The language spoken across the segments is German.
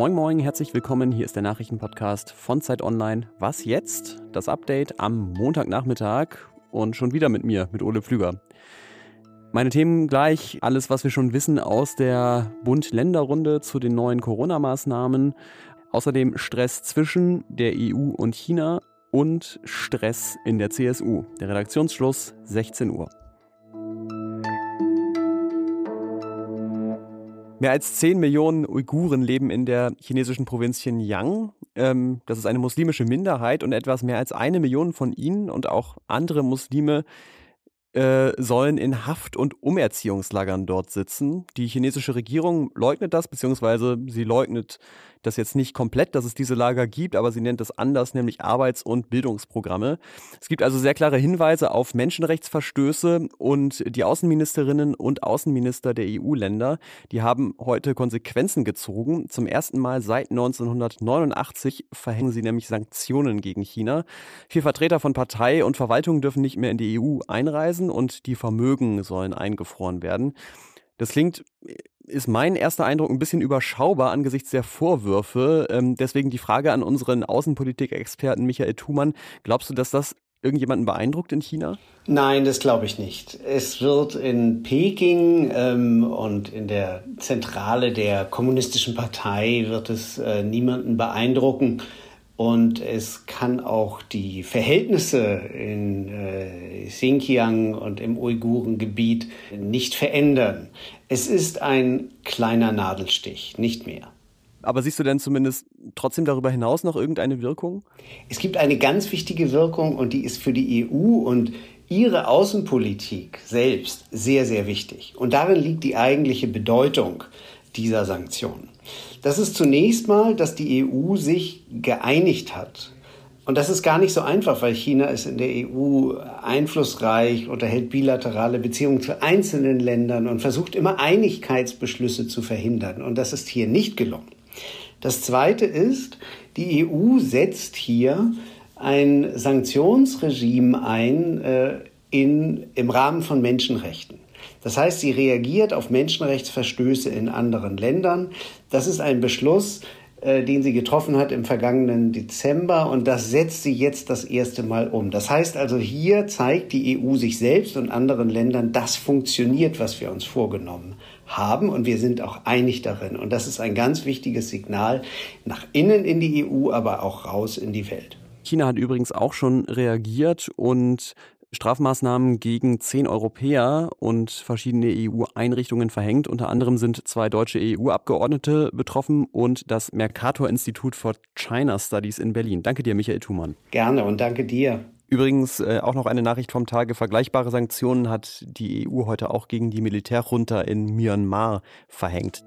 Moin Moin, herzlich willkommen. Hier ist der Nachrichtenpodcast von Zeit Online. Was jetzt? Das Update am Montagnachmittag und schon wieder mit mir, mit Ole Pflüger. Meine Themen gleich, alles, was wir schon wissen aus der Bund-Länder-Runde zu den neuen Corona-Maßnahmen. Außerdem Stress zwischen der EU und China und Stress in der CSU. Der Redaktionsschluss 16 Uhr. Mehr als 10 Millionen Uiguren leben in der chinesischen Provinz Xinjiang. Ähm, das ist eine muslimische Minderheit und etwas mehr als eine Million von ihnen und auch andere Muslime äh, sollen in Haft- und Umerziehungslagern dort sitzen. Die chinesische Regierung leugnet das, beziehungsweise sie leugnet das jetzt nicht komplett, dass es diese Lager gibt, aber sie nennt es anders, nämlich Arbeits- und Bildungsprogramme. Es gibt also sehr klare Hinweise auf Menschenrechtsverstöße und die Außenministerinnen und Außenminister der EU-Länder, die haben heute Konsequenzen gezogen. Zum ersten Mal seit 1989 verhängen sie nämlich Sanktionen gegen China. Vier Vertreter von Partei und Verwaltung dürfen nicht mehr in die EU einreisen und die Vermögen sollen eingefroren werden. Das klingt ist mein erster Eindruck ein bisschen überschaubar angesichts der Vorwürfe. Ähm, deswegen die Frage an unseren Außenpolitik-Experten Michael Thumann. Glaubst du, dass das irgendjemanden beeindruckt in China? Nein, das glaube ich nicht. Es wird in Peking ähm, und in der Zentrale der Kommunistischen Partei wird es äh, niemanden beeindrucken. Und es kann auch die Verhältnisse in äh, Xinjiang und im Uigurengebiet nicht verändern. Es ist ein kleiner Nadelstich, nicht mehr. Aber siehst du denn zumindest trotzdem darüber hinaus noch irgendeine Wirkung? Es gibt eine ganz wichtige Wirkung und die ist für die EU und ihre Außenpolitik selbst sehr, sehr wichtig. Und darin liegt die eigentliche Bedeutung dieser Sanktionen. Das ist zunächst mal, dass die EU sich geeinigt hat. Und das ist gar nicht so einfach, weil China ist in der EU einflussreich, unterhält bilaterale Beziehungen zu einzelnen Ländern und versucht immer Einigkeitsbeschlüsse zu verhindern. Und das ist hier nicht gelungen. Das Zweite ist, die EU setzt hier ein Sanktionsregime ein äh, in, im Rahmen von Menschenrechten. Das heißt, sie reagiert auf Menschenrechtsverstöße in anderen Ländern. Das ist ein Beschluss, äh, den sie getroffen hat im vergangenen Dezember und das setzt sie jetzt das erste Mal um. Das heißt also, hier zeigt die EU sich selbst und anderen Ländern, das funktioniert, was wir uns vorgenommen haben und wir sind auch einig darin. Und das ist ein ganz wichtiges Signal nach innen in die EU, aber auch raus in die Welt. China hat übrigens auch schon reagiert und Strafmaßnahmen gegen zehn Europäer und verschiedene EU-Einrichtungen verhängt. Unter anderem sind zwei deutsche EU-Abgeordnete betroffen und das Mercator-Institut for China Studies in Berlin. Danke dir, Michael Thumann. Gerne und danke dir. Übrigens äh, auch noch eine Nachricht vom Tage. Vergleichbare Sanktionen hat die EU heute auch gegen die Militärjunta in Myanmar verhängt.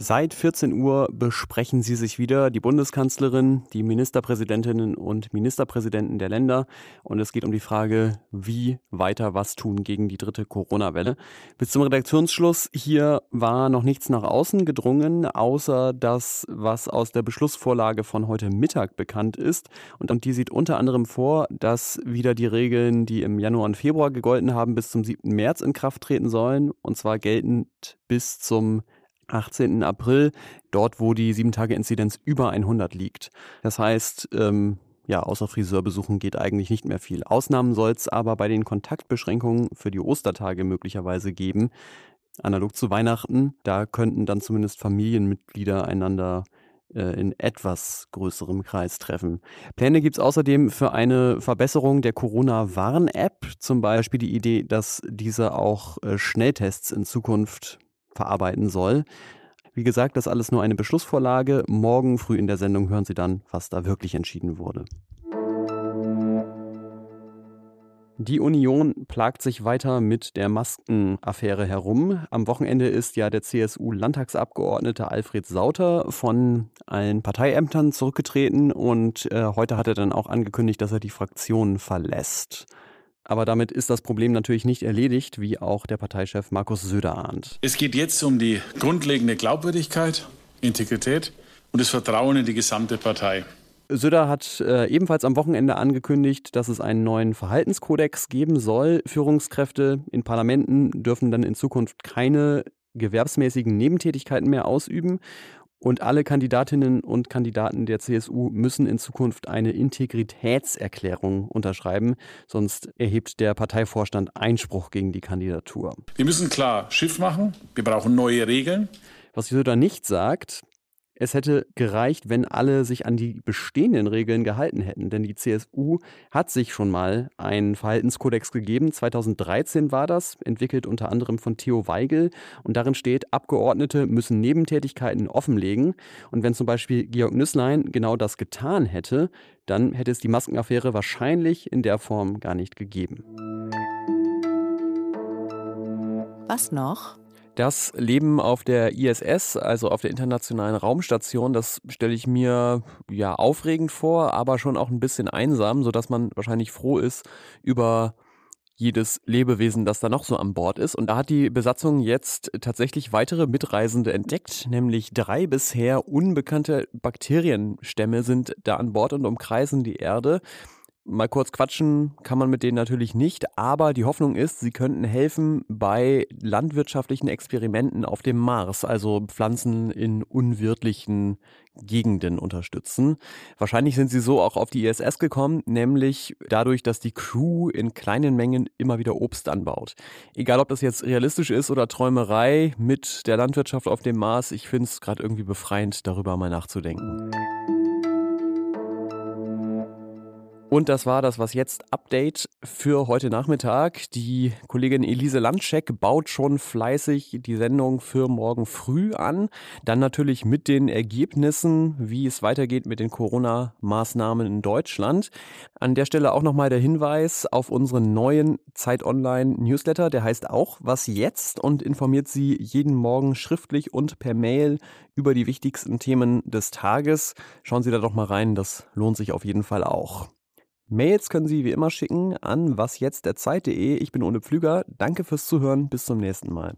Seit 14 Uhr besprechen sie sich wieder, die Bundeskanzlerin, die Ministerpräsidentinnen und Ministerpräsidenten der Länder. Und es geht um die Frage, wie weiter was tun gegen die dritte Corona-Welle. Bis zum Redaktionsschluss hier war noch nichts nach außen gedrungen, außer das, was aus der Beschlussvorlage von heute Mittag bekannt ist. Und, die sieht unter anderem vor, dass wieder die Regeln, die im Januar und Februar gegolten haben, bis zum 7. März in Kraft treten sollen. Und zwar geltend bis zum 18. April, dort wo die 7-Tage-Inzidenz über 100 liegt. Das heißt, ähm, ja, außer Friseurbesuchen geht eigentlich nicht mehr viel. Ausnahmen soll es aber bei den Kontaktbeschränkungen für die Ostertage möglicherweise geben. Analog zu Weihnachten, da könnten dann zumindest Familienmitglieder einander äh, in etwas größerem Kreis treffen. Pläne gibt es außerdem für eine Verbesserung der Corona-Warn-App, zum Beispiel die Idee, dass diese auch äh, Schnelltests in Zukunft verarbeiten soll. Wie gesagt, das alles nur eine Beschlussvorlage. Morgen früh in der Sendung hören Sie dann, was da wirklich entschieden wurde. Die Union plagt sich weiter mit der Maskenaffäre herum. Am Wochenende ist ja der CSU-Landtagsabgeordnete Alfred Sauter von allen Parteiämtern zurückgetreten und äh, heute hat er dann auch angekündigt, dass er die Fraktion verlässt. Aber damit ist das Problem natürlich nicht erledigt, wie auch der Parteichef Markus Söder ahnt. Es geht jetzt um die grundlegende Glaubwürdigkeit, Integrität und das Vertrauen in die gesamte Partei. Söder hat äh, ebenfalls am Wochenende angekündigt, dass es einen neuen Verhaltenskodex geben soll. Führungskräfte in Parlamenten dürfen dann in Zukunft keine gewerbsmäßigen Nebentätigkeiten mehr ausüben. Und alle Kandidatinnen und Kandidaten der CSU müssen in Zukunft eine Integritätserklärung unterschreiben, sonst erhebt der Parteivorstand Einspruch gegen die Kandidatur. Wir müssen klar Schiff machen, wir brauchen neue Regeln. Was Söder nicht sagt, es hätte gereicht, wenn alle sich an die bestehenden Regeln gehalten hätten. Denn die CSU hat sich schon mal einen Verhaltenskodex gegeben. 2013 war das, entwickelt unter anderem von Theo Weigel. Und darin steht, Abgeordnete müssen Nebentätigkeiten offenlegen. Und wenn zum Beispiel Georg Nüßlein genau das getan hätte, dann hätte es die Maskenaffäre wahrscheinlich in der Form gar nicht gegeben. Was noch? Das Leben auf der ISS, also auf der Internationalen Raumstation, das stelle ich mir ja aufregend vor, aber schon auch ein bisschen einsam, sodass man wahrscheinlich froh ist über jedes Lebewesen, das da noch so an Bord ist. Und da hat die Besatzung jetzt tatsächlich weitere Mitreisende entdeckt, nämlich drei bisher unbekannte Bakterienstämme sind da an Bord und umkreisen die Erde. Mal kurz quatschen kann man mit denen natürlich nicht, aber die Hoffnung ist, sie könnten helfen bei landwirtschaftlichen Experimenten auf dem Mars, also Pflanzen in unwirtlichen Gegenden unterstützen. Wahrscheinlich sind sie so auch auf die ISS gekommen, nämlich dadurch, dass die Crew in kleinen Mengen immer wieder Obst anbaut. Egal, ob das jetzt realistisch ist oder Träumerei mit der Landwirtschaft auf dem Mars, ich finde es gerade irgendwie befreiend, darüber mal nachzudenken. Und das war das Was jetzt Update für heute Nachmittag. Die Kollegin Elise Landscheck baut schon fleißig die Sendung für morgen früh an. Dann natürlich mit den Ergebnissen, wie es weitergeht mit den Corona-Maßnahmen in Deutschland. An der Stelle auch nochmal der Hinweis auf unseren neuen Zeit Online Newsletter. Der heißt auch Was jetzt und informiert Sie jeden Morgen schriftlich und per Mail über die wichtigsten Themen des Tages. Schauen Sie da doch mal rein, das lohnt sich auf jeden Fall auch. Mails können Sie wie immer schicken an wasjetztderzeit.de. Ich bin Ole Pflüger. Danke fürs Zuhören. Bis zum nächsten Mal.